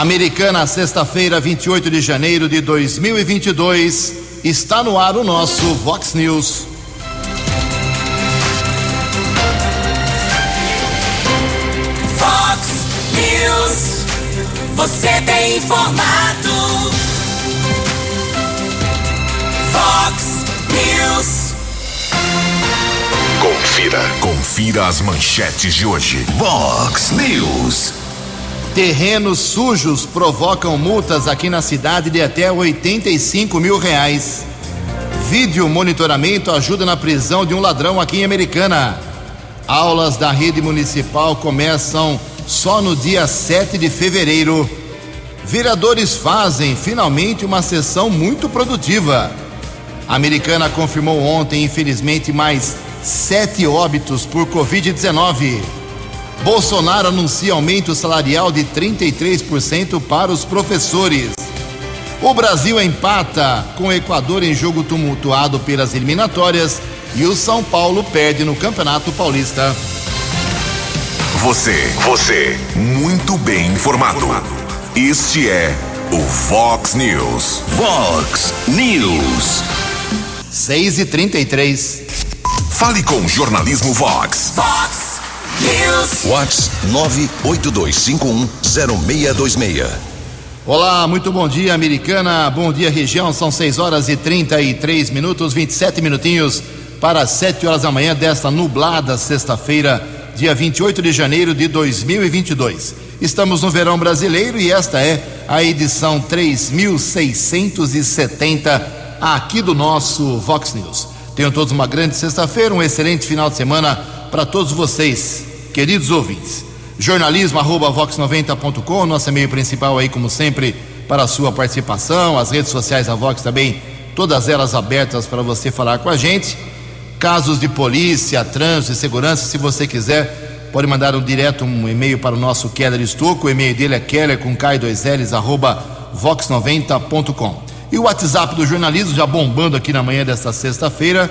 Americana, sexta-feira, 28 de janeiro de 2022. Está no ar o nosso Vox News. Vox News. Você tem informado. Vox News. Confira. Confira as manchetes de hoje. Vox News. Terrenos sujos provocam multas aqui na cidade de até 85 mil reais. Vídeo monitoramento ajuda na prisão de um ladrão aqui em Americana. Aulas da rede municipal começam só no dia 7 de fevereiro. Vereadores fazem finalmente uma sessão muito produtiva. A Americana confirmou ontem, infelizmente, mais sete óbitos por Covid-19. Bolsonaro anuncia aumento salarial de 33% para os professores. O Brasil empata com o Equador em jogo tumultuado pelas eliminatórias e o São Paulo perde no Campeonato Paulista. Você, você, muito bem informado. Este é o Vox News. Vox News. 6 e 33 Fale com o Jornalismo Vox. Vox News. Whats 982510626. Olá, muito bom dia, Americana. Bom dia, região. São 6 horas e 33 minutos, 27 minutinhos para 7 horas da manhã desta nublada sexta-feira, dia 28 de janeiro de 2022. Estamos no verão brasileiro e esta é a edição 3670 aqui do nosso Vox News. Tenham todos uma grande sexta-feira, um excelente final de semana para todos vocês, queridos ouvintes. Jornalismo arroba vox90.com, nosso e-mail principal aí, como sempre, para a sua participação. As redes sociais da Vox também, todas elas abertas para você falar com a gente. Casos de polícia, trânsito e segurança, se você quiser, pode mandar um direto um e-mail para o nosso Keller Estouco. O e-mail dele é keller com K2Ls arroba vox90.com. E o WhatsApp do jornalismo já bombando aqui na manhã desta sexta-feira.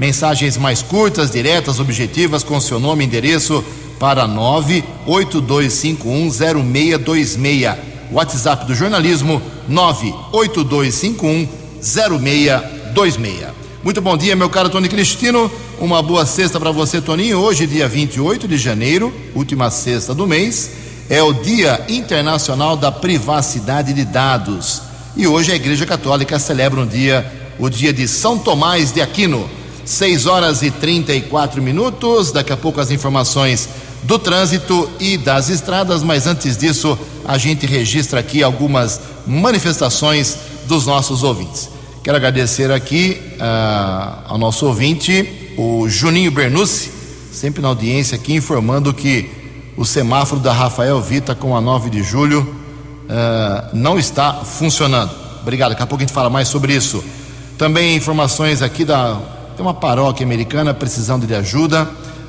Mensagens mais curtas, diretas, objetivas, com seu nome e endereço para 982510626. WhatsApp do jornalismo 982510626. Muito bom dia, meu caro Tony Cristino. Uma boa sexta para você, Toninho. Hoje, dia 28 de janeiro, última sexta do mês, é o Dia Internacional da Privacidade de Dados. E hoje a Igreja Católica celebra um dia, o dia de São Tomás de Aquino. 6 horas e 34 minutos. Daqui a pouco as informações do trânsito e das estradas, mas antes disso, a gente registra aqui algumas manifestações dos nossos ouvintes. Quero agradecer aqui uh, ao nosso ouvinte, o Juninho Bernucci, sempre na audiência aqui, informando que o semáforo da Rafael Vita com a 9 de julho uh, não está funcionando. Obrigado, daqui a pouco a gente fala mais sobre isso. Também informações aqui da. Tem uma paróquia americana precisando de ajuda.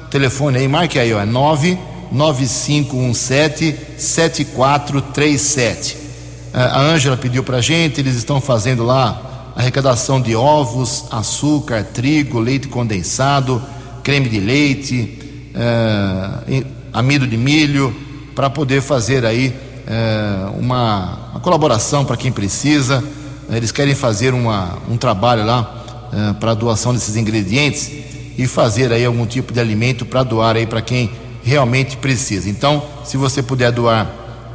Telefone aí, marque aí, ó, é 99517 7437. Uh, a Ângela pediu pra gente, eles estão fazendo lá arrecadação de ovos, açúcar, trigo, leite condensado, creme de leite, uh, amido de milho, para poder fazer aí uh, uma, uma, colaboração para quem precisa. Eles querem fazer uma, um trabalho lá uh, para doação desses ingredientes e fazer aí algum tipo de alimento para doar aí para quem realmente precisa. Então, se você puder doar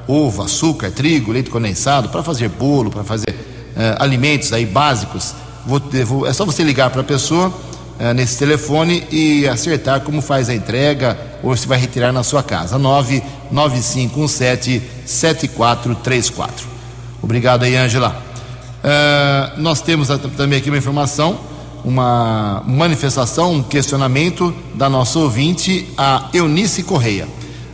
ovo, açúcar, trigo, leite condensado para fazer bolo, para fazer uh, alimentos aí básicos, vou, vou, é só você ligar para a pessoa uh, nesse telefone e acertar como faz a entrega ou se vai retirar na sua casa. 99517 7434. Obrigado aí, Ângela. Uh, nós temos também aqui uma informação, uma manifestação, um questionamento da nossa ouvinte, a Eunice Correia.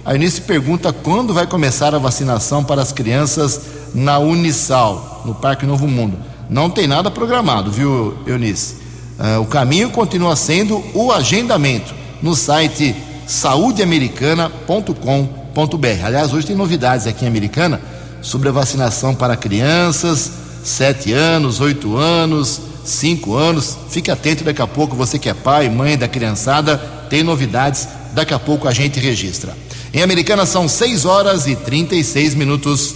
A Eunice pergunta quando vai começar a vacinação para as crianças na Unisal, no Parque Novo Mundo. Não tem nada programado, viu, Eunice? Uh, o caminho continua sendo o agendamento no site saudeamericana.com.br. Aliás, hoje tem novidades aqui em Americana sobre a vacinação para crianças, sete anos, oito anos, cinco anos. Fique atento daqui a pouco, você que é pai, mãe da criançada, tem novidades. Daqui a pouco a gente registra. Em Americana são 6 horas e 36 minutos.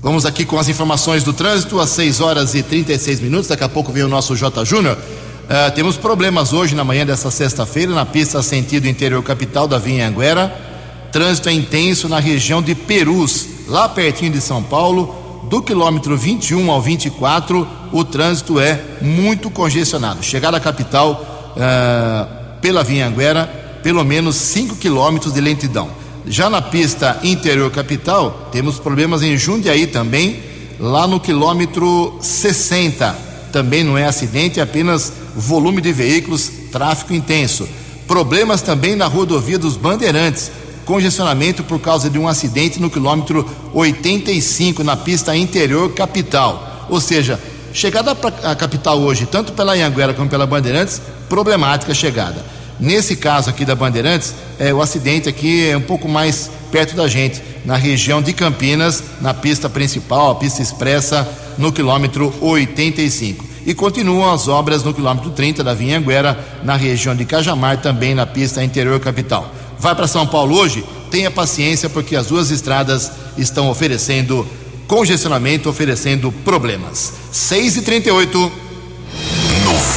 Vamos aqui com as informações do trânsito, às 6 horas e 36 minutos. Daqui a pouco vem o nosso J. Júnior. Uh, temos problemas hoje na manhã dessa sexta-feira na pista sentido interior capital da Vinha Anguera Trânsito é intenso na região de Perus, lá pertinho de São Paulo. Do quilômetro 21 ao 24, o trânsito é muito congestionado. Chegada à capital uh, pela Vinha Anguera, pelo menos 5 quilômetros de lentidão. Já na pista interior capital, temos problemas em Jundiaí também, lá no quilômetro 60. Também não é acidente, é apenas volume de veículos, tráfego intenso. Problemas também na rodovia dos Bandeirantes, congestionamento por causa de um acidente no quilômetro 85 na pista interior capital. Ou seja, chegada à capital hoje, tanto pela Anhanguera como pela Bandeirantes, problemática chegada. Nesse caso aqui da Bandeirantes, é, o acidente aqui é um pouco mais perto da gente, na região de Campinas, na pista principal, a pista expressa, no quilômetro 85. E continuam as obras no quilômetro 30 da Vinhanguera, na região de Cajamar, também na pista interior capital. Vai para São Paulo hoje? Tenha paciência, porque as duas estradas estão oferecendo congestionamento, oferecendo problemas. 6 e 38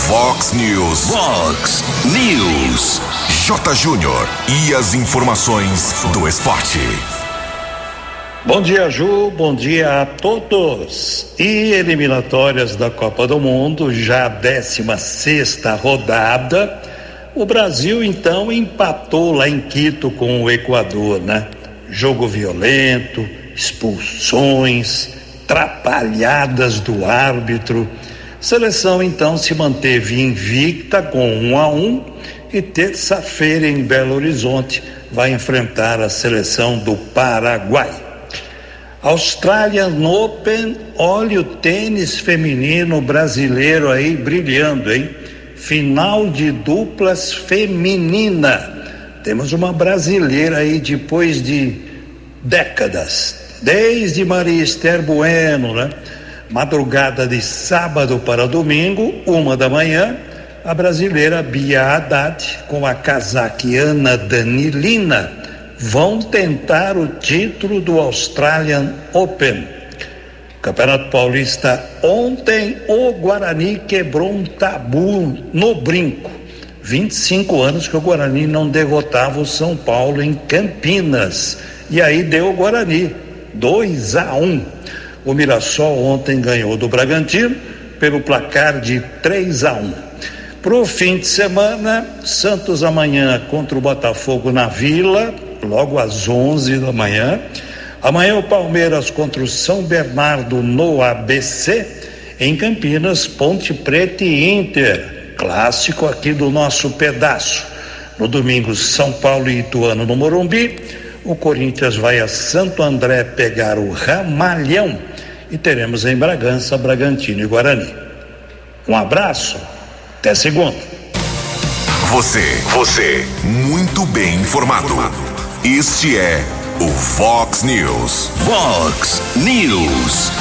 Fox News. Fox News. J. Júnior. E as informações do esporte. Bom dia, Ju. Bom dia a todos. E eliminatórias da Copa do Mundo, já a 16 rodada. O Brasil então empatou lá em Quito com o Equador, né? Jogo violento, expulsões, trapalhadas do árbitro Seleção então se manteve invicta com um a um e terça-feira em Belo Horizonte vai enfrentar a seleção do Paraguai. Australian Open, olha o tênis feminino brasileiro aí brilhando, hein? Final de duplas feminina. Temos uma brasileira aí depois de décadas, desde Maria Esther Bueno, né? Madrugada de sábado para domingo, uma da manhã, a brasileira Bia Haddad com a cazaquiana Danilina vão tentar o título do Australian Open. Campeonato Paulista ontem o Guarani quebrou um tabu no brinco. 25 anos que o Guarani não derrotava o São Paulo em Campinas. E aí deu o Guarani, 2 a 1. Um. O Mirassol ontem ganhou do Bragantino pelo placar de 3 a 1. Para o fim de semana, Santos amanhã contra o Botafogo na Vila, logo às 11 da manhã. Amanhã o Palmeiras contra o São Bernardo no ABC. Em Campinas, Ponte Preta e Inter, clássico aqui do nosso pedaço. No domingo, São Paulo e Ituano no Morumbi. O Corinthians vai a Santo André pegar o Ramalhão e teremos em Bragança, Bragantino e Guarani. Um abraço, até segunda. Você, você, muito bem informado. Este é o Fox News. Fox News.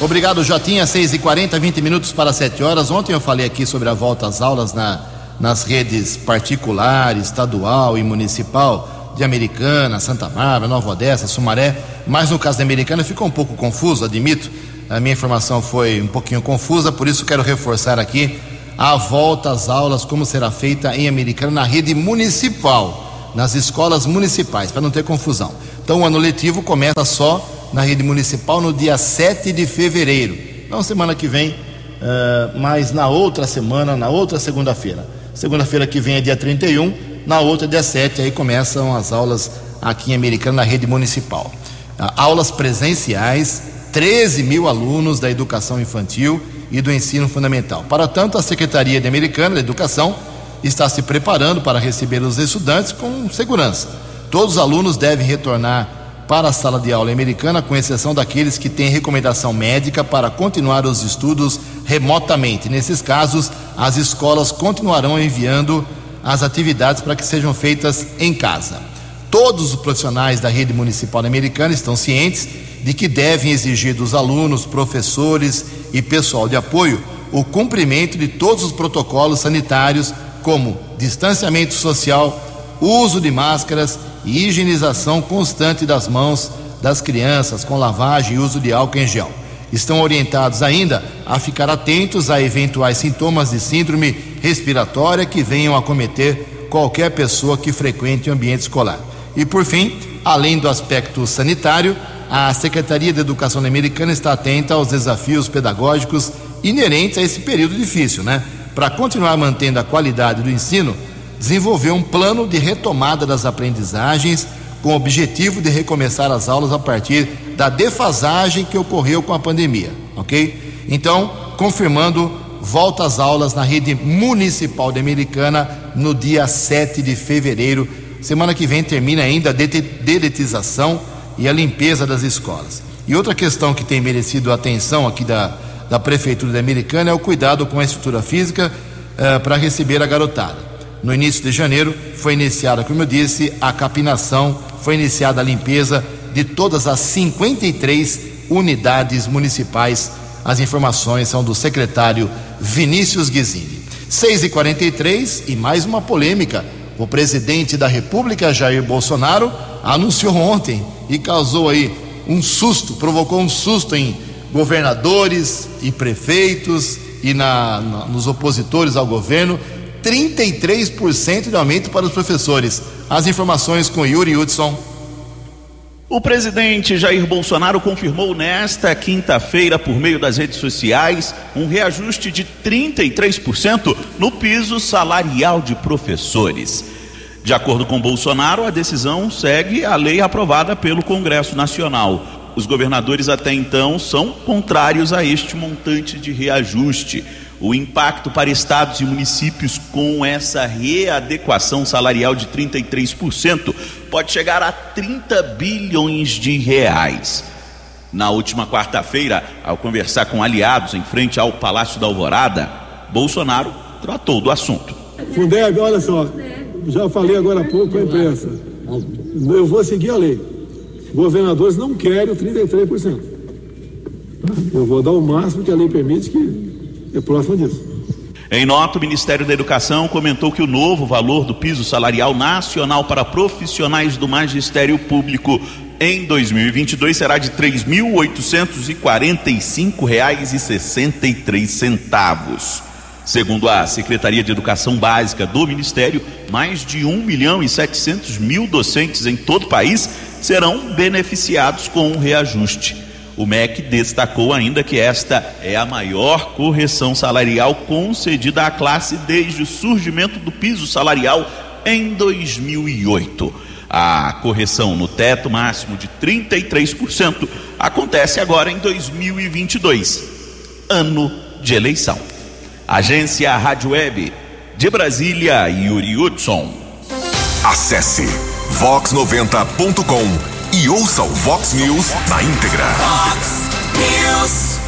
Obrigado, Jotinha. 6 e 40 20 minutos para 7 horas. Ontem eu falei aqui sobre a volta às aulas na, nas redes particular, estadual e municipal de Americana, Santa Bárbara, Nova Odessa, Sumaré, mas no caso da Americana ficou um pouco confuso, admito. A minha informação foi um pouquinho confusa, por isso quero reforçar aqui a volta às aulas, como será feita em Americana na rede municipal, nas escolas municipais, para não ter confusão. Então, o ano letivo começa só na rede municipal no dia 7 de fevereiro, não semana que vem, uh, mas na outra semana, na outra segunda-feira. Segunda-feira que vem é dia 31, na outra, dia 7, aí começam as aulas aqui em Americana, na rede municipal. Ah, aulas presenciais, 13 mil alunos da educação infantil e do ensino fundamental. Para tanto, a Secretaria de Americana da Educação está se preparando para receber os estudantes com segurança. Todos os alunos devem retornar para a sala de aula americana, com exceção daqueles que têm recomendação médica para continuar os estudos remotamente. Nesses casos, as escolas continuarão enviando as atividades para que sejam feitas em casa. Todos os profissionais da rede municipal americana estão cientes de que devem exigir dos alunos, professores e pessoal de apoio o cumprimento de todos os protocolos sanitários, como distanciamento social, uso de máscaras e higienização constante das mãos das crianças com lavagem e uso de álcool em gel. Estão orientados ainda a ficar atentos a eventuais sintomas de síndrome respiratória que venham a cometer qualquer pessoa que frequente o ambiente escolar. E por fim, além do aspecto sanitário, a Secretaria de Educação Americana está atenta aos desafios pedagógicos inerentes a esse período difícil, né? Para continuar mantendo a qualidade do ensino, desenvolveu um plano de retomada das aprendizagens com o objetivo de recomeçar as aulas a partir da defasagem que ocorreu com a pandemia, ok? Então, confirmando volta às aulas na rede municipal de Americana no dia 7 de fevereiro. Semana que vem termina ainda a dedetização e a limpeza das escolas. E outra questão que tem merecido atenção aqui da, da Prefeitura de Americana é o cuidado com a estrutura física uh, para receber a garotada. No início de janeiro foi iniciada, como eu disse, a capinação, foi iniciada a limpeza de todas as 53 unidades municipais. As informações são do secretário Vinícius Guizini. 6 e 43 e mais uma polêmica. O presidente da República, Jair Bolsonaro, anunciou ontem e causou aí um susto, provocou um susto em governadores e prefeitos e na, na, nos opositores ao governo 33% de aumento para os professores. As informações com Yuri Hudson. O presidente Jair Bolsonaro confirmou nesta quinta-feira, por meio das redes sociais, um reajuste de 33% no piso salarial de professores. De acordo com Bolsonaro, a decisão segue a lei aprovada pelo Congresso Nacional. Os governadores até então são contrários a este montante de reajuste. O impacto para estados e municípios com essa readequação salarial de 33% pode chegar a 30 bilhões de reais. Na última quarta-feira, ao conversar com aliados em frente ao Palácio da Alvorada, Bolsonaro tratou do assunto. Fundeb, olha só, já falei agora há pouco com a imprensa. Eu vou seguir a lei. Governadores não querem o 33%. Eu vou dar o máximo que a lei permite que é próximo disso. Em nota, o Ministério da Educação comentou que o novo valor do piso salarial nacional para profissionais do magistério público em 2022 será de R$ 3.845,63. Segundo a Secretaria de Educação Básica do Ministério, mais de 1 milhão e 700 mil docentes em todo o país serão beneficiados com o reajuste. O MEC destacou ainda que esta é a maior correção salarial concedida à classe desde o surgimento do piso salarial em 2008. A correção no teto máximo de 33% acontece agora em 2022, ano de eleição. Agência Rádio Web de Brasília, Yuri Hudson. Acesse vox90.com e ouça o Vox News na íntegra. Fox News.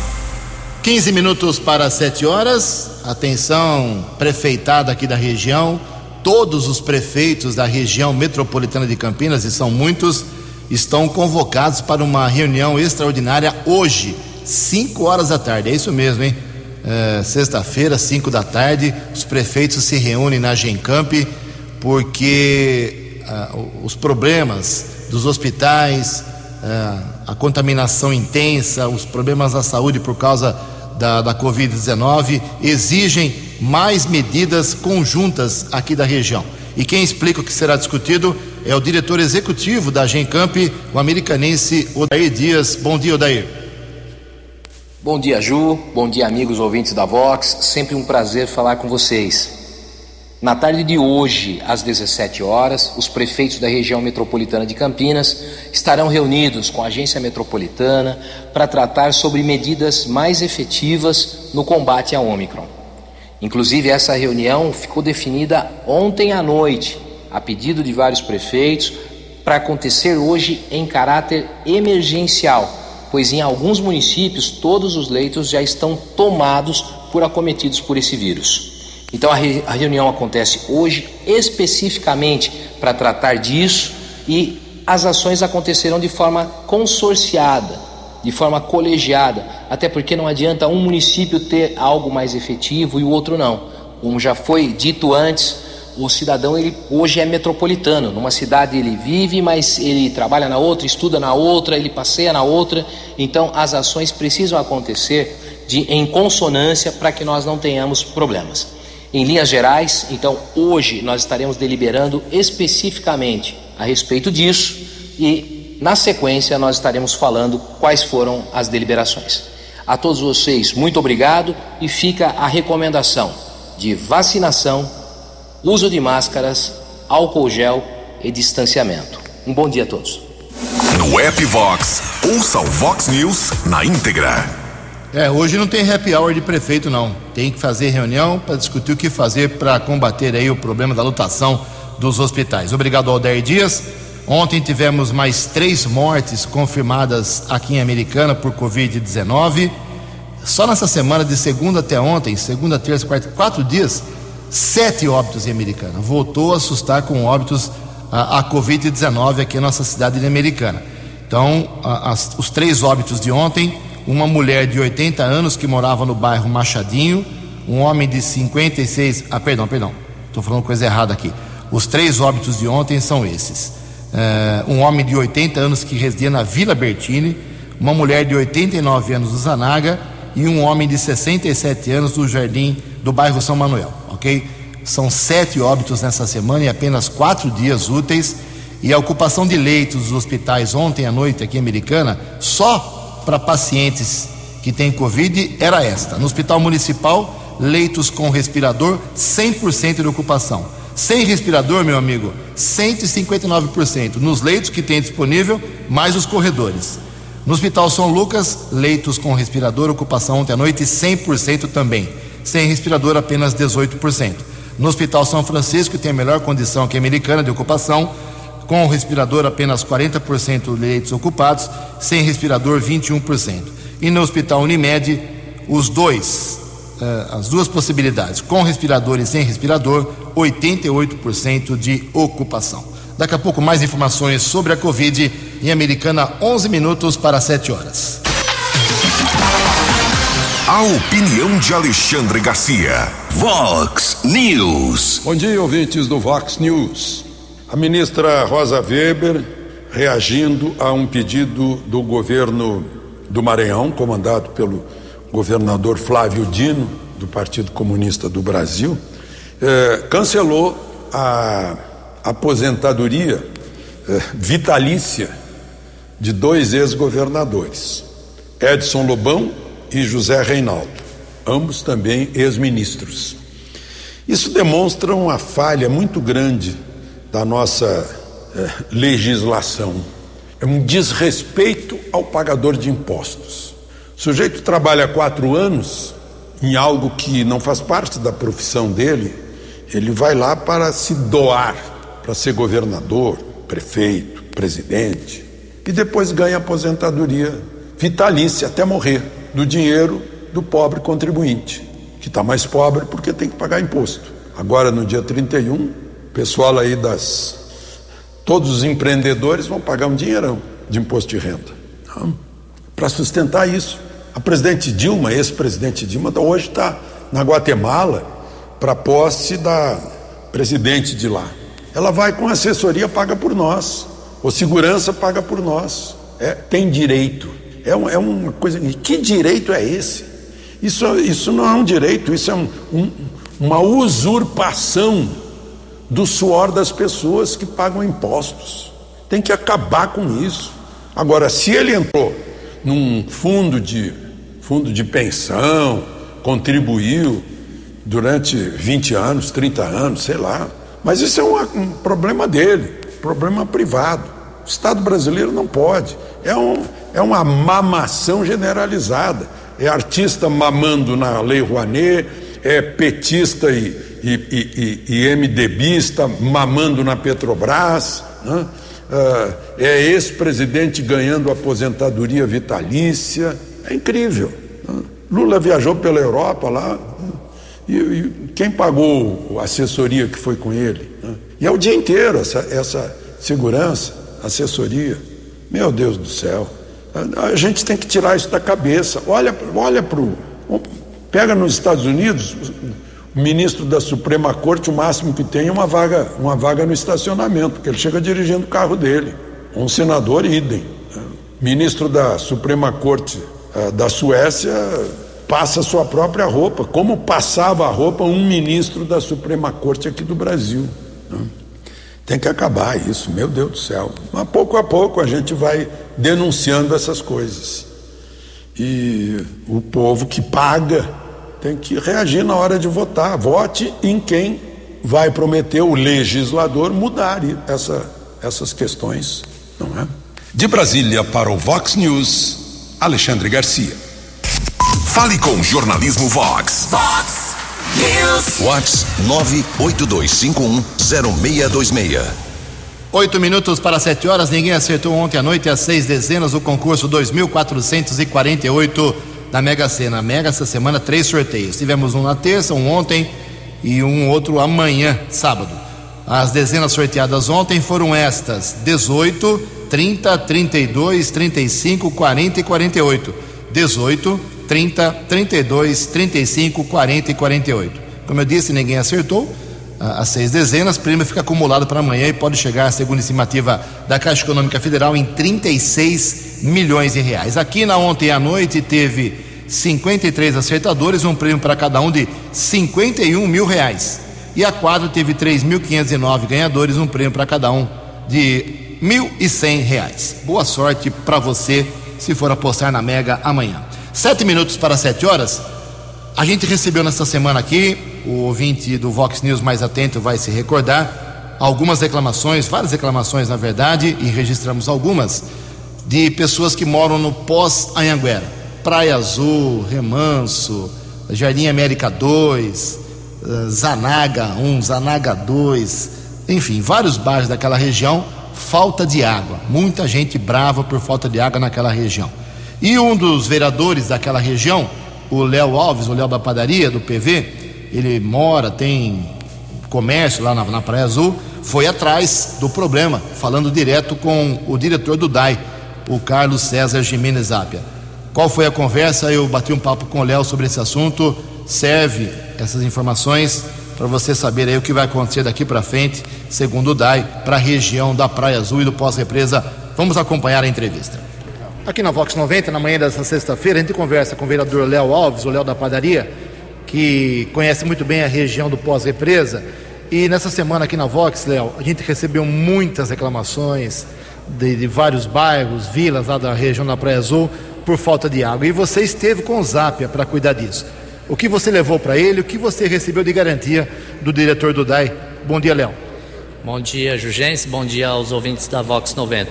15 minutos para 7 horas. Atenção, prefeitada aqui da região. Todos os prefeitos da região metropolitana de Campinas, e são muitos, estão convocados para uma reunião extraordinária hoje, 5 horas da tarde. É isso mesmo, hein? É, Sexta-feira, 5 da tarde, os prefeitos se reúnem na Gencamp porque ah, os problemas dos hospitais, é, a contaminação intensa, os problemas da saúde por causa da, da Covid-19 exigem mais medidas conjuntas aqui da região. E quem explica o que será discutido é o diretor executivo da Gencamp, o americanense Odair Dias. Bom dia, Odair. Bom dia, Ju. Bom dia, amigos ouvintes da Vox. Sempre um prazer falar com vocês. Na tarde de hoje, às 17 horas, os prefeitos da região metropolitana de Campinas estarão reunidos com a agência metropolitana para tratar sobre medidas mais efetivas no combate à Omicron. Inclusive, essa reunião ficou definida ontem à noite, a pedido de vários prefeitos, para acontecer hoje em caráter emergencial, pois em alguns municípios todos os leitos já estão tomados por acometidos por esse vírus. Então a, re, a reunião acontece hoje especificamente para tratar disso e as ações acontecerão de forma consorciada, de forma colegiada, até porque não adianta um município ter algo mais efetivo e o outro não. Como já foi dito antes, o cidadão ele hoje é metropolitano. Numa cidade ele vive, mas ele trabalha na outra, estuda na outra, ele passeia na outra. Então as ações precisam acontecer de, em consonância para que nós não tenhamos problemas. Em linhas gerais, então hoje nós estaremos deliberando especificamente a respeito disso e na sequência nós estaremos falando quais foram as deliberações. A todos vocês, muito obrigado e fica a recomendação de vacinação, uso de máscaras, álcool gel e distanciamento. Um bom dia a todos. No app Vox, ouça o Vox News na íntegra. É, hoje não tem happy hour de prefeito, não. Tem que fazer reunião para discutir o que fazer para combater aí o problema da lotação dos hospitais. Obrigado, Alder Dias. Ontem tivemos mais três mortes confirmadas aqui em Americana por Covid-19. Só nessa semana, de segunda até ontem, segunda, terça, quarta, quatro dias, sete óbitos em Americana. Voltou a assustar com óbitos a, a Covid-19 aqui na nossa cidade de Americana. Então, a, as, os três óbitos de ontem: uma mulher de 80 anos que morava no bairro Machadinho, um homem de 56. Ah, perdão, perdão, estou falando coisa errada aqui. Os três óbitos de ontem são esses uh, um homem de 80 anos que residia na Vila Bertini, uma mulher de 89 anos do Zanaga e um homem de 67 anos do Jardim do bairro São Manuel, ok? São sete óbitos nessa semana e apenas quatro dias úteis. E a ocupação de leitos dos hospitais ontem à noite aqui em Americana, só para pacientes que têm Covid, era esta. No Hospital Municipal, leitos com respirador, 100% de ocupação. Sem respirador, meu amigo, 159%. Nos leitos que tem disponível, mais os corredores. No Hospital São Lucas, leitos com respirador, ocupação ontem à noite 100% também. Sem respirador, apenas 18%. No Hospital São Francisco, que tem a melhor condição que a americana de ocupação, com respirador apenas 40% de leitos ocupados, sem respirador 21%. E no Hospital Unimed, os dois, uh, as duas possibilidades, com respirador e sem respirador, 88% de ocupação. Daqui a pouco mais informações sobre a Covid em Americana, 11 minutos para 7 horas. A opinião de Alexandre Garcia. Vox News. Bom dia, ouvintes do Vox News. A ministra Rosa Weber reagindo a um pedido do governo do Maranhão, comandado pelo governador Flávio Dino, do Partido Comunista do Brasil, eh, cancelou a aposentadoria eh, vitalícia de dois ex-governadores, Edson Lobão e José Reinaldo, ambos também ex-ministros. Isso demonstra uma falha muito grande da nossa eh, legislação. É um desrespeito ao pagador de impostos. O sujeito trabalha quatro anos em algo que não faz parte da profissão dele, ele vai lá para se doar, para ser governador, prefeito, presidente, e depois ganha aposentadoria vitalícia até morrer, do dinheiro do pobre contribuinte, que está mais pobre porque tem que pagar imposto. Agora, no dia 31, o pessoal aí das. Todos os empreendedores vão pagar um dinheirão de imposto de renda. Para sustentar isso. A presidente Dilma, ex-presidente Dilma, hoje está na Guatemala para posse da presidente de lá. Ela vai com assessoria paga por nós, ou segurança paga por nós. É, tem direito. É, um, é uma coisa. Que direito é esse? Isso, isso não é um direito, isso é um, um, uma usurpação do suor das pessoas que pagam impostos. Tem que acabar com isso. Agora, se ele entrou num fundo de fundo de pensão, contribuiu durante 20 anos, 30 anos, sei lá. Mas isso é um, um problema dele, problema privado. O Estado brasileiro não pode. É, um, é uma mamação generalizada. É artista mamando na Lei Rouanet, é petista e, e, e, e MDBista mamando na Petrobras, né? Ah, é ex-presidente ganhando aposentadoria vitalícia. É incrível. Lula viajou pela Europa lá. E, e quem pagou a assessoria que foi com ele? E é o dia inteiro essa, essa segurança, assessoria. Meu Deus do céu. A gente tem que tirar isso da cabeça. Olha, olha para o. Pega nos Estados Unidos, ministro da Suprema Corte, o máximo que tem é uma vaga, uma vaga no estacionamento, porque ele chega dirigindo o carro dele. Um senador, idem. Ministro da Suprema Corte uh, da Suécia passa sua própria roupa, como passava a roupa um ministro da Suprema Corte aqui do Brasil. Né? Tem que acabar isso, meu Deus do céu. Mas pouco a pouco a gente vai denunciando essas coisas. E o povo que paga tem que reagir na hora de votar. Vote em quem vai prometer o legislador mudar essa, essas questões, não é? De Brasília para o Vox News, Alexandre Garcia. Fale com o jornalismo Vox. Vox News. Vox 982510626. Oito minutos para sete horas. Ninguém acertou ontem à noite às seis dezenas o concurso 2448 da Mega Sena. Mega essa semana três sorteios. Tivemos um na terça, um ontem e um outro amanhã, sábado. As dezenas sorteadas ontem foram estas: 18, 30, 32, 35, 40 e 48. 18, 30, 32, 35, 40 e 48. Como eu disse, ninguém acertou. As seis dezenas, prêmio fica acumulado para amanhã e pode chegar, segundo a estimativa da Caixa Econômica Federal, em 36 milhões de reais. Aqui na ontem à noite teve 53 acertadores, um prêmio para cada um de 51 mil reais. E a quadra teve 3.509 ganhadores, um prêmio para cada um de 1.100 reais. Boa sorte para você se for apostar na Mega amanhã. Sete minutos para sete horas. A gente recebeu nessa semana aqui, o ouvinte do Vox News mais atento vai se recordar, algumas reclamações, várias reclamações na verdade, e registramos algumas, de pessoas que moram no pós-Anhanguera. Praia Azul, Remanso, Jardim América 2, eh, Zanaga 1, Zanaga 2, enfim, vários bairros daquela região, falta de água. Muita gente brava por falta de água naquela região. E um dos vereadores daquela região, o Léo Alves, o Léo da padaria, do PV, ele mora, tem comércio lá na, na, Praia Azul, foi atrás do problema, falando direto com o diretor do DAI, o Carlos César Jimenez Apia. Qual foi a conversa? Eu bati um papo com o Léo sobre esse assunto. Serve essas informações para você saber aí o que vai acontecer daqui para frente, segundo o DAI, para a região da Praia Azul e do Pós-Represa. Vamos acompanhar a entrevista. Aqui na Vox 90, na manhã dessa sexta-feira, a gente conversa com o vereador Léo Alves, o Léo da Padaria, que conhece muito bem a região do pós-represa. E nessa semana aqui na Vox, Léo, a gente recebeu muitas reclamações de, de, vários bairros, vilas lá da região da Praia Azul, por falta de água. E você esteve com o Zapia para cuidar disso. O que você levou para ele, o que você recebeu de garantia do diretor do DAI? Bom dia, Léo. Bom dia, Jugense. Bom dia aos ouvintes da Vox 90.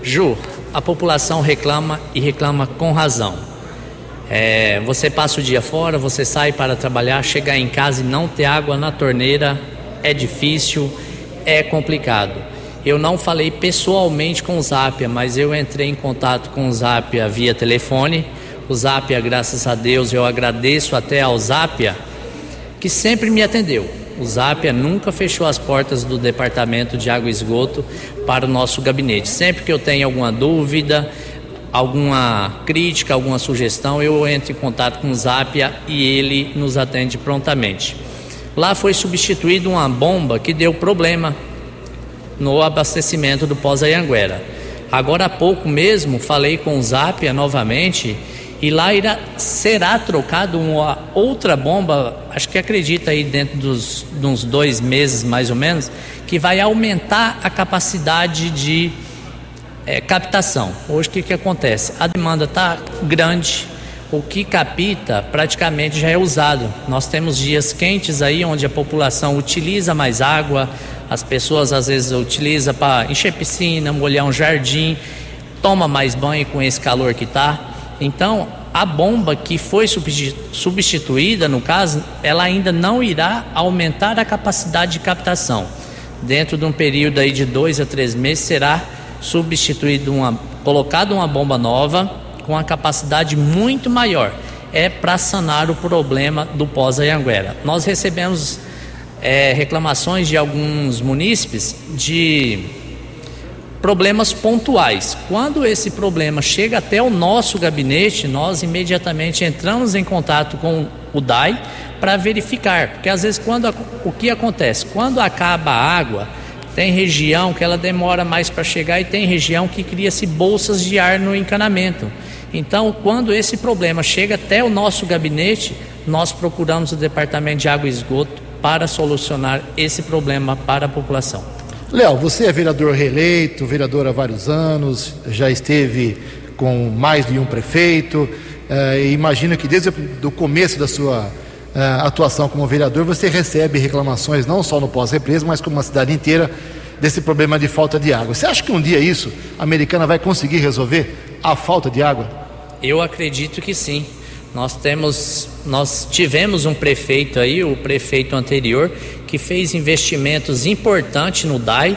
Ju, a população reclama e reclama com razão. É, você passa o dia fora, você sai para trabalhar, chegar em casa e não ter água na torneira é difícil, é complicado. Eu não falei pessoalmente com o Zapia, mas eu entrei em contato com o Zapia via telefone. O Zapia, graças a Deus, eu agradeço até ao Zapia, que sempre me atendeu. O Zapia nunca fechou as portas do departamento de água e esgoto para o nosso gabinete. Sempre que eu tenho alguma dúvida, alguma crítica, alguma sugestão, eu entro em contato com o Zapia e ele nos atende prontamente. Lá foi substituída uma bomba que deu problema no abastecimento do Pós-Ayanguera. Agora há pouco mesmo falei com o Zapia novamente e lá irá, será trocado uma outra bomba, acho que acredita aí dentro dos, de uns dois meses mais ou menos, que vai aumentar a capacidade de é, captação. Hoje o que, que acontece? A demanda está grande, o que capta praticamente já é usado. Nós temos dias quentes aí onde a população utiliza mais água, as pessoas às vezes utilizam para encher piscina, molhar um jardim, toma mais banho com esse calor que está. Então, a bomba que foi substituída, no caso, ela ainda não irá aumentar a capacidade de captação. Dentro de um período aí de dois a três meses será substituído uma, colocada uma bomba nova com uma capacidade muito maior. É para sanar o problema do pós-Anhanguera. Nós recebemos é, reclamações de alguns munícipes de problemas pontuais. Quando esse problema chega até o nosso gabinete, nós imediatamente entramos em contato com o DAI para verificar, porque às vezes quando o que acontece? Quando acaba a água, tem região que ela demora mais para chegar e tem região que cria-se bolsas de ar no encanamento. Então, quando esse problema chega até o nosso gabinete, nós procuramos o Departamento de Água e Esgoto para solucionar esse problema para a população. Léo, você é vereador reeleito, vereador há vários anos, já esteve com mais de um prefeito. Uh, imagino que desde o começo da sua uh, atuação como vereador você recebe reclamações não só no pós-represa, mas como a cidade inteira desse problema de falta de água. Você acha que um dia isso a americana vai conseguir resolver a falta de água? Eu acredito que sim. Nós temos, nós tivemos um prefeito aí, o prefeito anterior, que fez investimentos importantes no DAI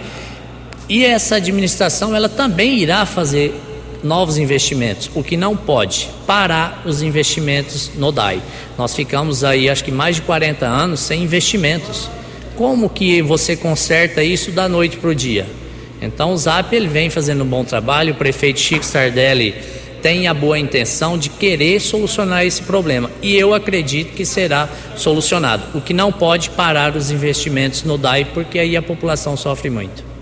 e essa administração ela também irá fazer novos investimentos. O que não pode parar os investimentos no DAI. Nós ficamos aí acho que mais de 40 anos sem investimentos. Como que você conserta isso da noite para o dia? Então o ZAP ele vem fazendo um bom trabalho, o prefeito Chico Sardelli tem a boa intenção de querer solucionar esse problema e eu acredito que será solucionado. O que não pode parar os investimentos no DAI, porque aí a população sofre muito.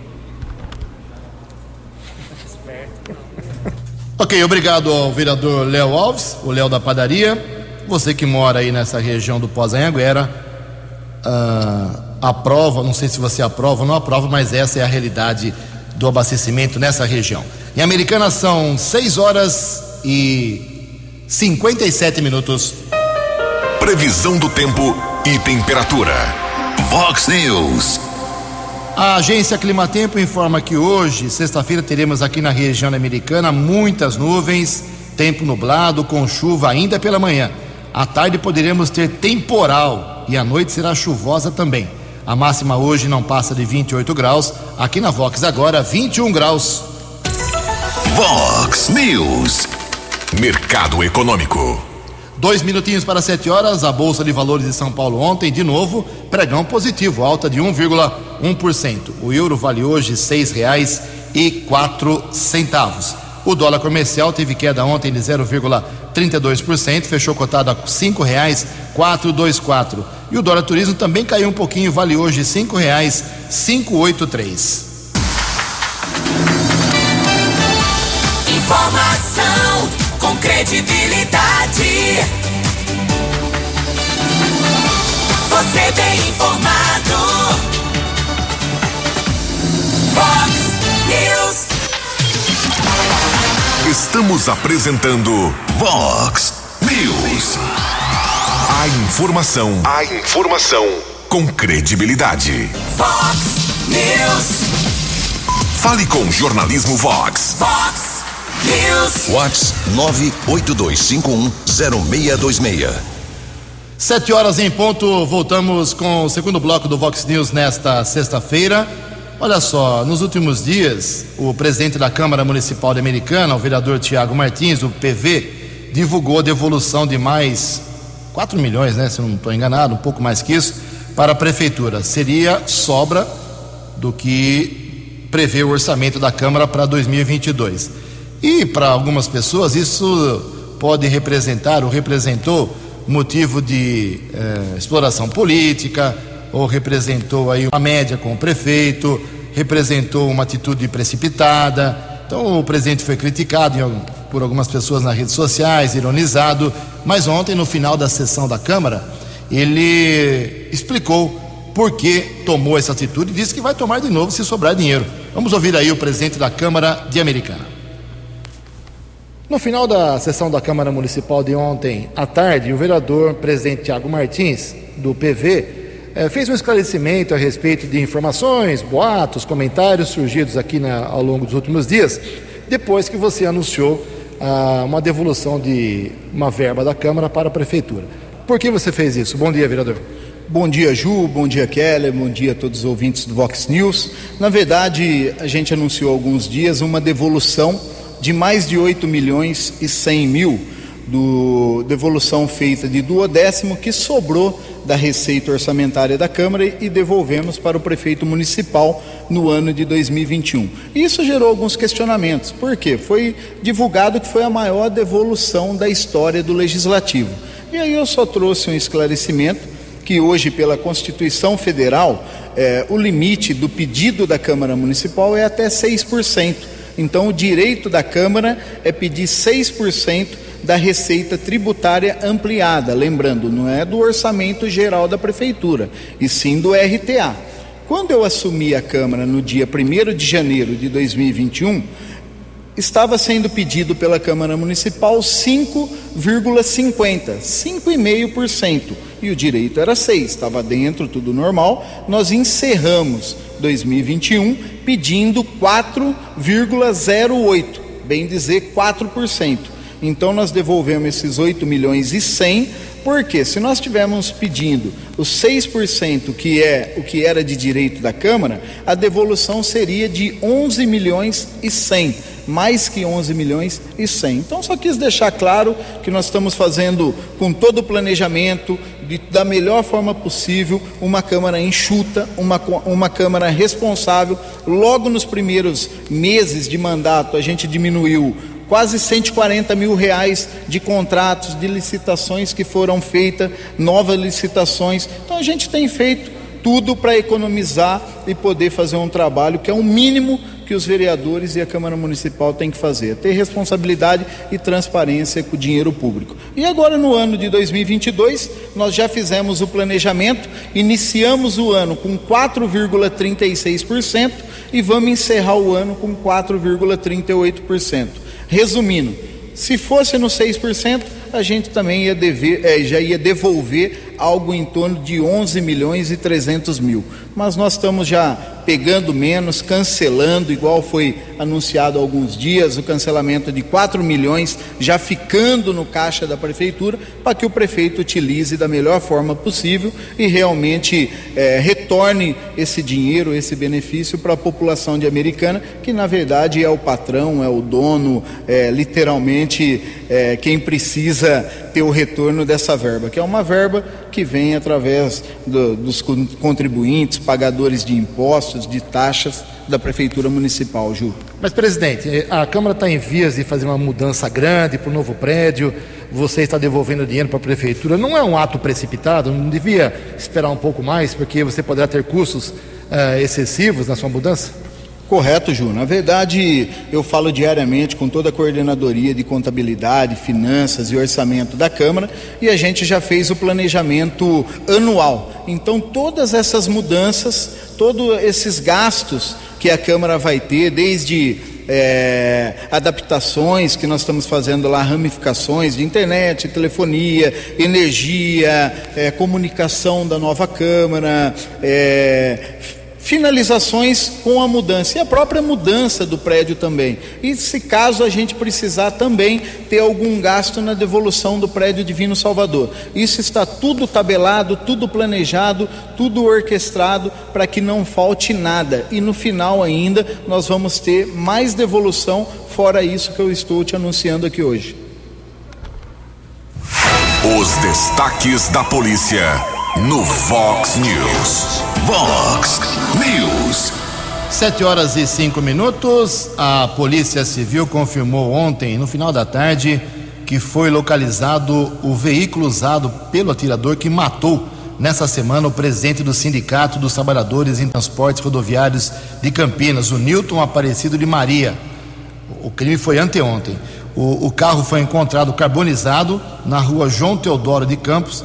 Ok, obrigado ao vereador Léo Alves, o Léo da padaria. Você que mora aí nessa região do Pós-Anhanguera, uh, aprova, não sei se você aprova ou não aprova, mas essa é a realidade do abastecimento nessa região. Em Americana são 6 horas e 57 minutos. Previsão do tempo e temperatura. Vox News. A agência Climatempo informa que hoje, sexta-feira, teremos aqui na região americana muitas nuvens, tempo nublado, com chuva ainda pela manhã. À tarde poderemos ter temporal e à noite será chuvosa também. A máxima hoje não passa de 28 graus. Aqui na Vox agora 21 graus. Vox News. Mercado Econômico. Dois minutinhos para sete horas, a Bolsa de Valores de São Paulo ontem, de novo, pregão positivo, alta de 1,1%. O euro vale hoje seis reais e quatro centavos. O dólar comercial teve queda ontem de 0,32%, fechou cotado a cinco reais quatro dois quatro. E o dólar turismo também caiu um pouquinho, vale hoje cinco reais cinco oito três. Informação com credibilidade. Você bem informado. Fox News. Estamos apresentando Vox News. A informação, a informação com credibilidade. Fox News. Fale com Jornalismo Vox. Fox News. Vox 982510626. Sete horas em ponto, voltamos com o segundo bloco do Vox News nesta sexta-feira. Olha só, nos últimos dias, o presidente da Câmara Municipal de Americana, o vereador Tiago Martins, o PV, divulgou a devolução de mais 4 milhões, né? Se não estou enganado, um pouco mais que isso, para a prefeitura. Seria sobra do que prevê o orçamento da Câmara para 2022. E para algumas pessoas isso pode representar ou representou motivo de eh, exploração política, ou representou aí uma média com o prefeito, representou uma atitude precipitada. Então o presidente foi criticado em, por algumas pessoas nas redes sociais, ironizado, mas ontem, no final da sessão da Câmara, ele explicou por que tomou essa atitude e disse que vai tomar de novo se sobrar dinheiro. Vamos ouvir aí o presidente da Câmara de Americana. No final da sessão da Câmara Municipal de ontem à tarde, o vereador presidente Tiago Martins, do PV, eh, fez um esclarecimento a respeito de informações, boatos, comentários surgidos aqui na, ao longo dos últimos dias, depois que você anunciou ah, uma devolução de uma verba da Câmara para a Prefeitura. Por que você fez isso? Bom dia, vereador. Bom dia, Ju. Bom dia, Keller. Bom dia a todos os ouvintes do Vox News. Na verdade, a gente anunciou há alguns dias uma devolução de mais de 8 milhões e 100 mil do devolução feita de duodécimo que sobrou da receita orçamentária da Câmara e devolvemos para o prefeito municipal no ano de 2021. Isso gerou alguns questionamentos. Por quê? Foi divulgado que foi a maior devolução da história do legislativo. E aí eu só trouxe um esclarecimento que hoje, pela Constituição Federal, eh, o limite do pedido da Câmara Municipal é até 6%. Então, o direito da Câmara é pedir 6% da receita tributária ampliada. Lembrando, não é do orçamento geral da Prefeitura, e sim do RTA. Quando eu assumi a Câmara no dia 1 de janeiro de 2021, estava sendo pedido pela Câmara Municipal 5,50%, 5,5%. E o direito era 6, estava dentro, tudo normal. Nós encerramos 2021 pedindo 4,08, bem dizer 4%. Então nós devolvemos esses 8 milhões e 100, porque se nós estivermos pedindo os 6% que é o que era de direito da Câmara, a devolução seria de 11 milhões e 100 mais que 11 milhões e 100. Então, só quis deixar claro que nós estamos fazendo com todo o planejamento, de, da melhor forma possível, uma Câmara enxuta, uma, uma Câmara responsável. Logo nos primeiros meses de mandato, a gente diminuiu quase 140 mil reais de contratos, de licitações que foram feitas, novas licitações. Então, a gente tem feito tudo para economizar e poder fazer um trabalho que é o mínimo que os vereadores e a Câmara Municipal têm que fazer, ter responsabilidade e transparência com o dinheiro público. E agora no ano de 2022, nós já fizemos o planejamento, iniciamos o ano com 4,36% e vamos encerrar o ano com 4,38%. Resumindo, se fosse no 6%, a gente também ia dever, é, já ia devolver algo em torno de 11 milhões e 300 mil. Mas nós estamos já pegando menos, cancelando, igual foi anunciado há alguns dias, o cancelamento de 4 milhões já ficando no caixa da prefeitura, para que o prefeito utilize da melhor forma possível e realmente é, retorne esse dinheiro, esse benefício para a população de Americana, que na verdade é o patrão, é o dono, é, literalmente é, quem precisa ter o retorno dessa verba, que é uma verba que vem através do, dos contribuintes, pagadores de impostos, de taxas da Prefeitura Municipal, Ju. Mas, presidente, a Câmara está em vias de fazer uma mudança grande para o novo prédio, você está devolvendo dinheiro para a Prefeitura. Não é um ato precipitado? Não devia esperar um pouco mais, porque você poderá ter custos uh, excessivos na sua mudança? Correto, Ju. Na verdade, eu falo diariamente com toda a coordenadoria de contabilidade, finanças e orçamento da Câmara e a gente já fez o planejamento anual. Então, todas essas mudanças, todos esses gastos que a Câmara vai ter, desde é, adaptações que nós estamos fazendo lá, ramificações de internet, telefonia, energia, é, comunicação da nova Câmara, é, finalizações com a mudança e a própria mudança do prédio também. E se caso a gente precisar também ter algum gasto na devolução do prédio Divino Salvador. Isso está tudo tabelado, tudo planejado, tudo orquestrado para que não falte nada. E no final ainda nós vamos ter mais devolução fora isso que eu estou te anunciando aqui hoje. Os destaques da polícia no Fox News. Fox News. Sete horas e cinco minutos. A Polícia Civil confirmou ontem, no final da tarde, que foi localizado o veículo usado pelo atirador que matou nessa semana o presidente do Sindicato dos Trabalhadores em Transportes Rodoviários de Campinas, o Newton Aparecido de Maria. O crime foi anteontem. O, o carro foi encontrado carbonizado na rua João Teodoro de Campos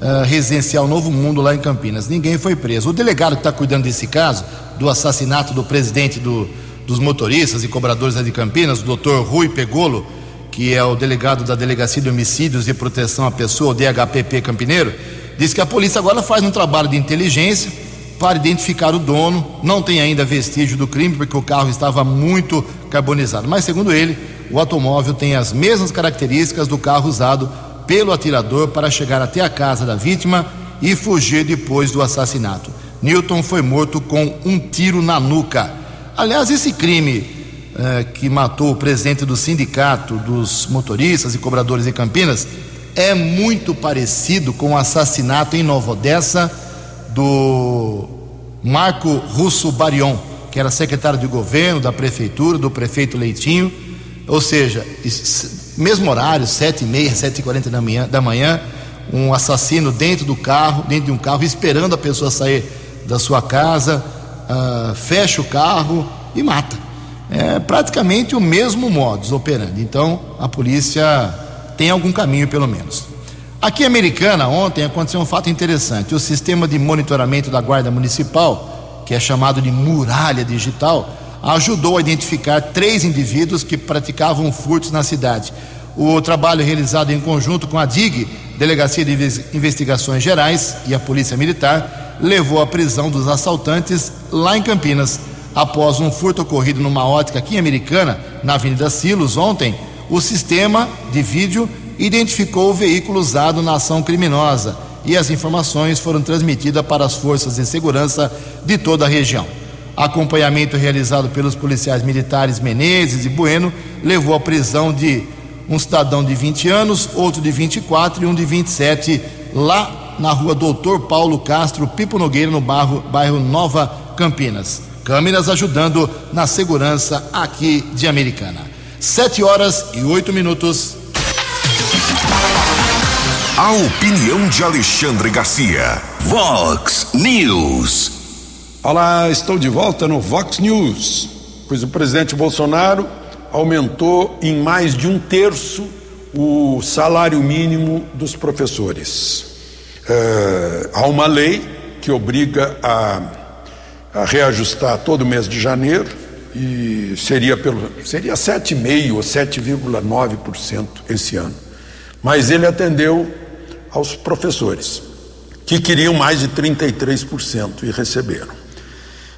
uh, residencial Novo Mundo lá em Campinas. Ninguém foi preso. O delegado que está cuidando desse caso, do assassinato do presidente do, dos motoristas e cobradores de Campinas, o doutor Rui Pegolo, que é o delegado da Delegacia de Homicídios e Proteção à Pessoa, o DHPP Campineiro, disse que a polícia agora faz um trabalho de inteligência para identificar o dono. Não tem ainda vestígio do crime, porque o carro estava muito carbonizado. Mas, segundo ele, o automóvel tem as mesmas características do carro usado pelo atirador para chegar até a casa da vítima e fugir depois do assassinato. Newton foi morto com um tiro na nuca. Aliás, esse crime eh, que matou o presidente do sindicato dos motoristas e cobradores em Campinas é muito parecido com o assassinato em Nova Odessa do Marco Russo Barion, que era secretário de governo da prefeitura, do prefeito Leitinho. Ou seja, mesmo horário, sete e meia, sete e quarenta da manhã, da manhã, um assassino dentro do carro, dentro de um carro, esperando a pessoa sair da sua casa, uh, fecha o carro e mata. É praticamente o mesmo modus operandi. Então, a polícia tem algum caminho, pelo menos. Aqui em Americana, ontem aconteceu um fato interessante. O sistema de monitoramento da Guarda Municipal, que é chamado de muralha digital, ajudou a identificar três indivíduos que praticavam furtos na cidade. O trabalho realizado em conjunto com a DIG, Delegacia de Investigações Gerais e a Polícia Militar, levou à prisão dos assaltantes lá em Campinas. Após um furto ocorrido numa ótica aqui Americana, na Avenida Silos, ontem, o sistema de vídeo identificou o veículo usado na ação criminosa e as informações foram transmitidas para as forças de segurança de toda a região. Acompanhamento realizado pelos policiais militares Menezes e Bueno levou à prisão de um cidadão de 20 anos, outro de 24 e um de 27, lá na rua Doutor Paulo Castro, Pipo Nogueira, no bairro, bairro Nova Campinas. Câmeras ajudando na segurança aqui de Americana. Sete horas e oito minutos. A opinião de Alexandre Garcia. Vox News. Olá, estou de volta no Vox News. Pois o presidente Bolsonaro aumentou em mais de um terço o salário mínimo dos professores. É, há uma lei que obriga a, a reajustar todo mês de janeiro e seria pelo seria 7,5 ou 7,9% esse ano. Mas ele atendeu aos professores que queriam mais de 33% e receberam.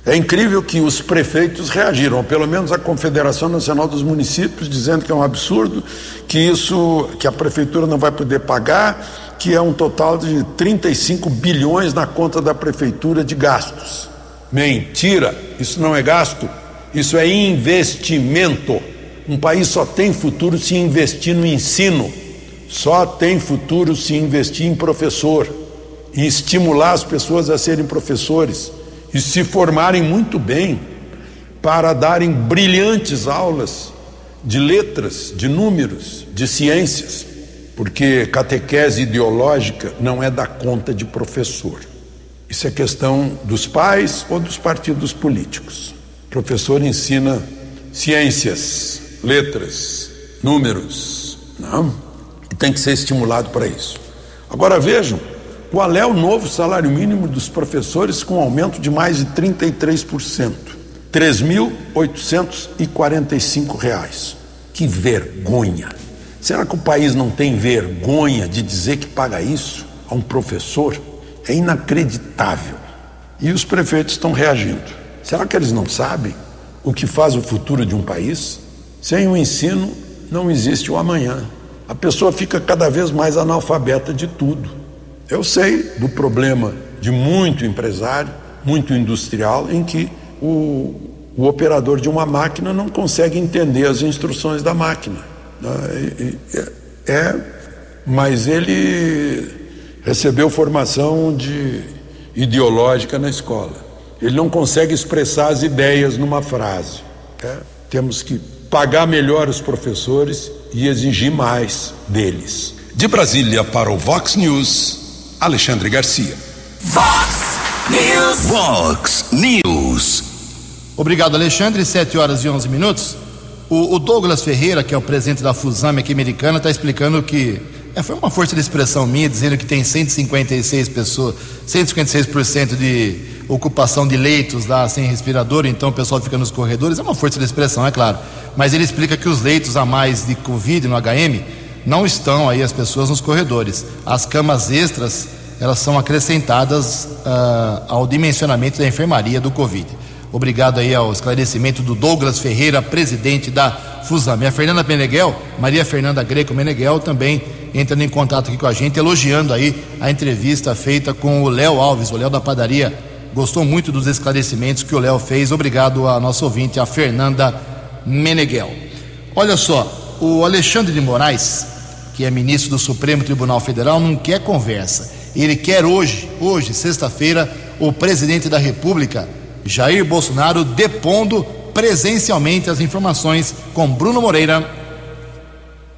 É incrível que os prefeitos reagiram, pelo menos a Confederação Nacional dos Municípios, dizendo que é um absurdo, que isso, que a prefeitura não vai poder pagar, que é um total de 35 bilhões na conta da prefeitura de gastos. Mentira, isso não é gasto, isso é investimento. Um país só tem futuro se investir no ensino, só tem futuro se investir em professor e estimular as pessoas a serem professores e se formarem muito bem para darem brilhantes aulas de letras, de números, de ciências, porque catequese ideológica não é da conta de professor. Isso é questão dos pais ou dos partidos políticos. O professor ensina ciências, letras, números, não? E tem que ser estimulado para isso. Agora vejam, qual é o novo salário mínimo dos professores com aumento de mais de 33%? R$ 3.845. Que vergonha! Será que o país não tem vergonha de dizer que paga isso a um professor? É inacreditável. E os prefeitos estão reagindo. Será que eles não sabem o que faz o futuro de um país? Sem o ensino, não existe o amanhã. A pessoa fica cada vez mais analfabeta de tudo. Eu sei do problema de muito empresário, muito industrial, em que o, o operador de uma máquina não consegue entender as instruções da máquina. Né? É, é, mas ele recebeu formação de ideológica na escola. Ele não consegue expressar as ideias numa frase. É, temos que pagar melhor os professores e exigir mais deles. De Brasília para o Vox News. Alexandre Garcia. Vox News. Vox News. Obrigado, Alexandre. 7 horas e 11 minutos. O, o Douglas Ferreira, que é o presidente da Fusame aqui americana, está explicando que é, foi uma força de expressão minha, dizendo que tem 156 pessoas, 156% de ocupação de leitos lá sem respirador, então o pessoal fica nos corredores. É uma força de expressão, é claro. Mas ele explica que os leitos a mais de Covid no HM não estão aí as pessoas nos corredores. As camas extras, elas são acrescentadas uh, ao dimensionamento da enfermaria do Covid. Obrigado aí ao esclarecimento do Douglas Ferreira, presidente da Fusame. A Fernanda Meneghel, Maria Fernanda Greco Meneghel, também entrando em contato aqui com a gente, elogiando aí a entrevista feita com o Léo Alves, o Léo da padaria. Gostou muito dos esclarecimentos que o Léo fez. Obrigado a nosso ouvinte, a Fernanda Meneghel. Olha só, o Alexandre de Moraes, que é ministro do Supremo Tribunal Federal, não quer conversa. Ele quer hoje, hoje, sexta-feira, o presidente da República, Jair Bolsonaro, depondo presencialmente as informações com Bruno Moreira.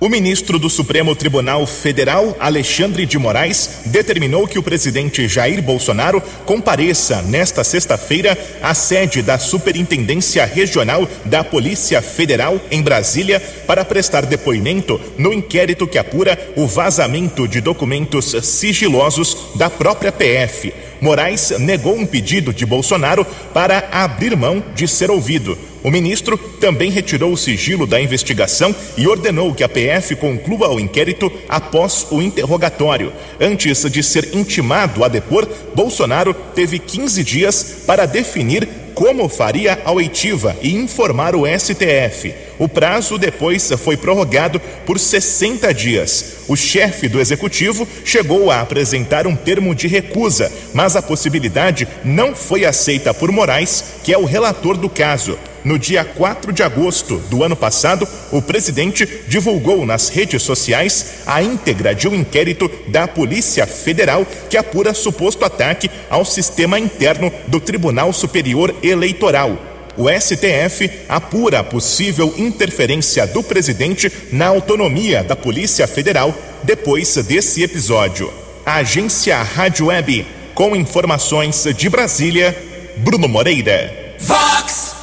O ministro do Supremo Tribunal Federal, Alexandre de Moraes, determinou que o presidente Jair Bolsonaro compareça nesta sexta-feira à sede da Superintendência Regional da Polícia Federal em Brasília para prestar depoimento no inquérito que apura o vazamento de documentos sigilosos da própria PF. Moraes negou um pedido de Bolsonaro para abrir mão de ser ouvido. O ministro também retirou o sigilo da investigação e ordenou que a PF conclua o inquérito após o interrogatório. Antes de ser intimado a depor, Bolsonaro teve 15 dias para definir como faria a oitiva e informar o STF. O prazo depois foi prorrogado por 60 dias. O chefe do executivo chegou a apresentar um termo de recusa, mas a possibilidade não foi aceita por Moraes, que é o relator do caso. No dia 4 de agosto do ano passado, o presidente divulgou nas redes sociais a íntegra de um inquérito da Polícia Federal que apura suposto ataque ao sistema interno do Tribunal Superior Eleitoral. O STF apura a possível interferência do presidente na autonomia da Polícia Federal depois desse episódio. A agência Rádio Web, com informações de Brasília, Bruno Moreira. Vox.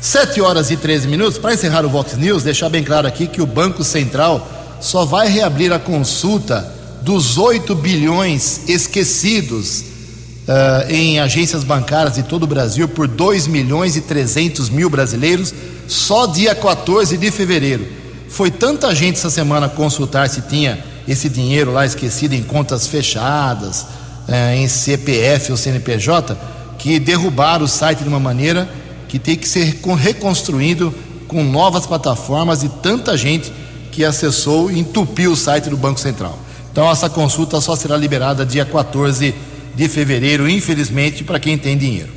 7 horas e 13 minutos. Para encerrar o Vox News, deixar bem claro aqui que o Banco Central só vai reabrir a consulta dos 8 bilhões esquecidos uh, em agências bancárias de todo o Brasil por 2 milhões e 300 mil brasileiros só dia 14 de fevereiro. Foi tanta gente essa semana consultar se tinha esse dinheiro lá esquecido em contas fechadas, uh, em CPF ou CNPJ que derrubaram o site de uma maneira que tem que ser reconstruído com novas plataformas e tanta gente que acessou e entupiu o site do Banco Central. Então essa consulta só será liberada dia 14 de fevereiro, infelizmente, para quem tem dinheiro.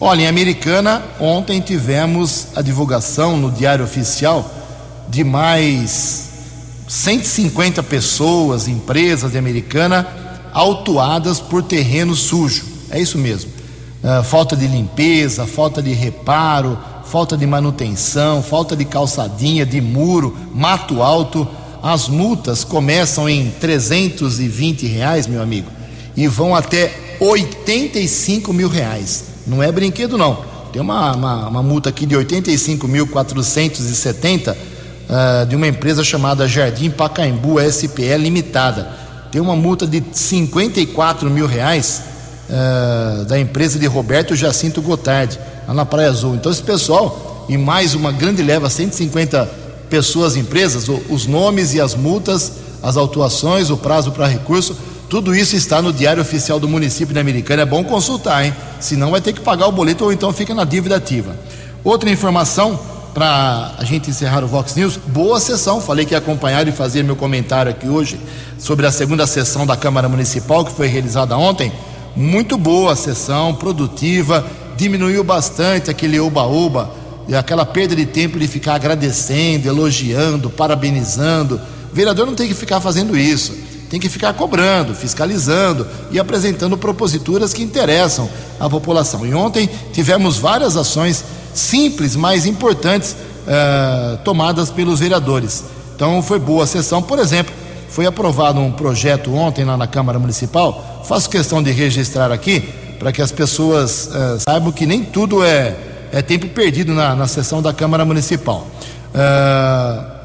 Olha, em Americana, ontem tivemos a divulgação no Diário Oficial de mais 150 pessoas, empresas de Americana, autuadas por terreno sujo. É isso mesmo. Uh, falta de limpeza, falta de reparo, falta de manutenção, falta de calçadinha, de muro, mato alto. As multas começam em 320 reais, meu amigo, e vão até 85 mil reais. Não é brinquedo, não. Tem uma, uma, uma multa aqui de 85.470 uh, ah, de uma empresa chamada Jardim Pacaembu SPE Limitada. Tem uma multa de 54 mil reais uh, da empresa de Roberto Jacinto Gotardi, lá na Praia Azul. Então, esse pessoal, e mais uma grande leva, 150 pessoas, empresas, os nomes e as multas, as autuações, o prazo para recurso, tudo isso está no Diário Oficial do Município da Americana. É bom consultar, hein? Senão vai ter que pagar o boleto ou então fica na dívida ativa. Outra informação para a gente encerrar o Vox News, boa sessão. Falei que ia acompanhar e fazer meu comentário aqui hoje sobre a segunda sessão da Câmara Municipal que foi realizada ontem. Muito boa a sessão, produtiva, diminuiu bastante aquele oba-oba aquela perda de tempo de ficar agradecendo, elogiando, parabenizando. O vereador não tem que ficar fazendo isso, tem que ficar cobrando, fiscalizando e apresentando proposituras que interessam à população. E ontem tivemos várias ações simples, mas importantes, uh, tomadas pelos vereadores. Então foi boa a sessão, por exemplo, foi aprovado um projeto ontem lá na Câmara Municipal. Faço questão de registrar aqui para que as pessoas uh, saibam que nem tudo é, é tempo perdido na, na sessão da Câmara Municipal. Uh,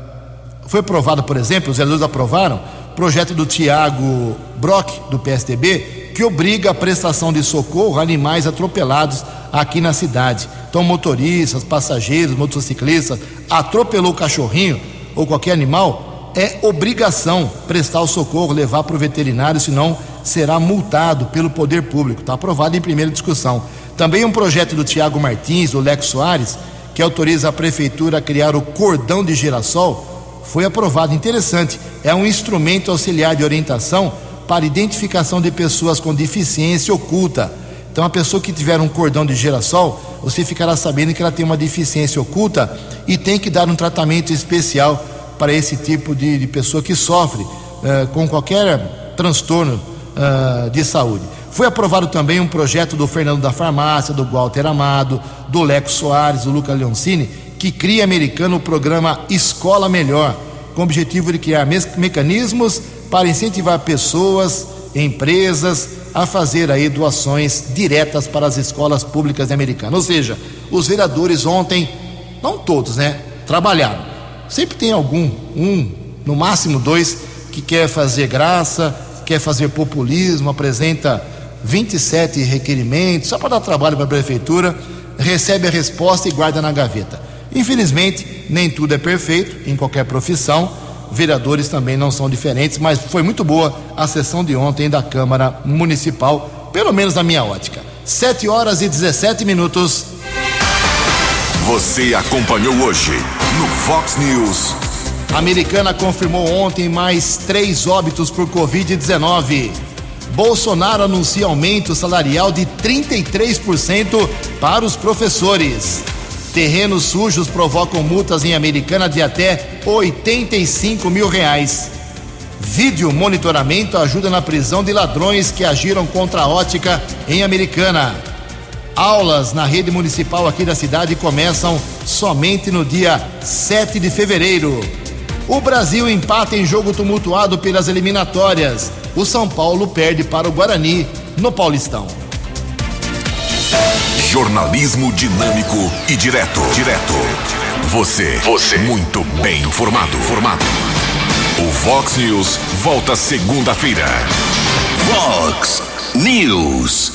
foi aprovado, por exemplo, os vereadores aprovaram projeto do Tiago Brock, do PSDB, que obriga a prestação de socorro a animais atropelados aqui na cidade. Então, motoristas, passageiros, motociclistas, atropelou o cachorrinho ou qualquer animal, é obrigação prestar o socorro, levar para o veterinário, senão será multado pelo poder público. Está aprovado em primeira discussão. Também um projeto do Tiago Martins, do Lex Soares, que autoriza a prefeitura a criar o cordão de girassol, foi aprovado. Interessante, é um instrumento auxiliar de orientação para identificação de pessoas com deficiência oculta. Então, a pessoa que tiver um cordão de girassol, você ficará sabendo que ela tem uma deficiência oculta e tem que dar um tratamento especial para esse tipo de, de pessoa que sofre uh, com qualquer transtorno uh, de saúde. Foi aprovado também um projeto do Fernando da Farmácia, do Walter Amado, do Leco Soares, do Luca Leoncini, que cria americano o programa Escola Melhor. com o objetivo de criar me mecanismos para incentivar pessoas, empresas a fazer aí doações diretas para as escolas públicas americanas. Ou seja, os vereadores ontem, não todos, né, trabalharam. Sempre tem algum, um, no máximo dois, que quer fazer graça, quer fazer populismo, apresenta 27 requerimentos só para dar trabalho para a prefeitura, recebe a resposta e guarda na gaveta. Infelizmente, nem tudo é perfeito em qualquer profissão. Vereadores também não são diferentes, mas foi muito boa a sessão de ontem da Câmara Municipal, pelo menos na minha ótica. 7 horas e 17 minutos. Você acompanhou hoje no Fox News. A americana confirmou ontem mais três óbitos por Covid-19. Bolsonaro anuncia aumento salarial de 33% para os professores. Terrenos sujos provocam multas em Americana de até 85 mil reais. Vídeo monitoramento ajuda na prisão de ladrões que agiram contra a ótica em Americana. Aulas na rede municipal aqui da cidade começam somente no dia 7 de fevereiro. O Brasil empata em jogo tumultuado pelas eliminatórias. O São Paulo perde para o Guarani no Paulistão. Jornalismo dinâmico e direto. Direto. Você. Você. Muito bem informado. Formado. O Vox News volta segunda-feira. Vox News.